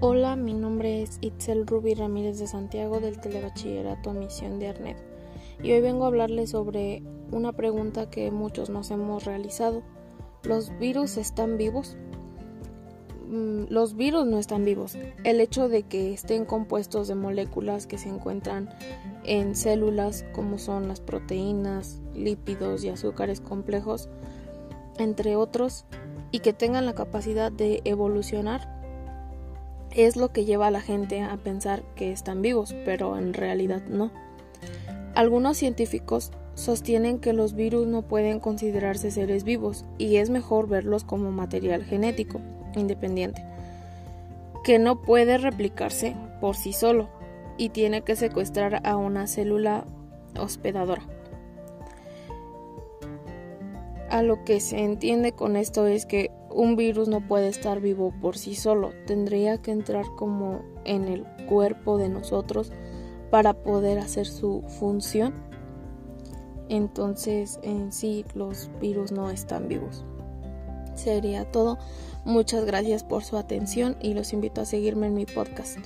Hola, mi nombre es Itzel Ruby Ramírez de Santiago del Telebachillerato Misión de Arnet y hoy vengo a hablarles sobre una pregunta que muchos nos hemos realizado. ¿Los virus están vivos? Mm, los virus no están vivos. El hecho de que estén compuestos de moléculas que se encuentran en células como son las proteínas, lípidos y azúcares complejos, entre otros, y que tengan la capacidad de evolucionar es lo que lleva a la gente a pensar que están vivos, pero en realidad no. Algunos científicos sostienen que los virus no pueden considerarse seres vivos y es mejor verlos como material genético independiente, que no puede replicarse por sí solo y tiene que secuestrar a una célula hospedadora. A lo que se entiende con esto es que un virus no puede estar vivo por sí solo, tendría que entrar como en el cuerpo de nosotros para poder hacer su función. Entonces en sí los virus no están vivos. Sería todo. Muchas gracias por su atención y los invito a seguirme en mi podcast.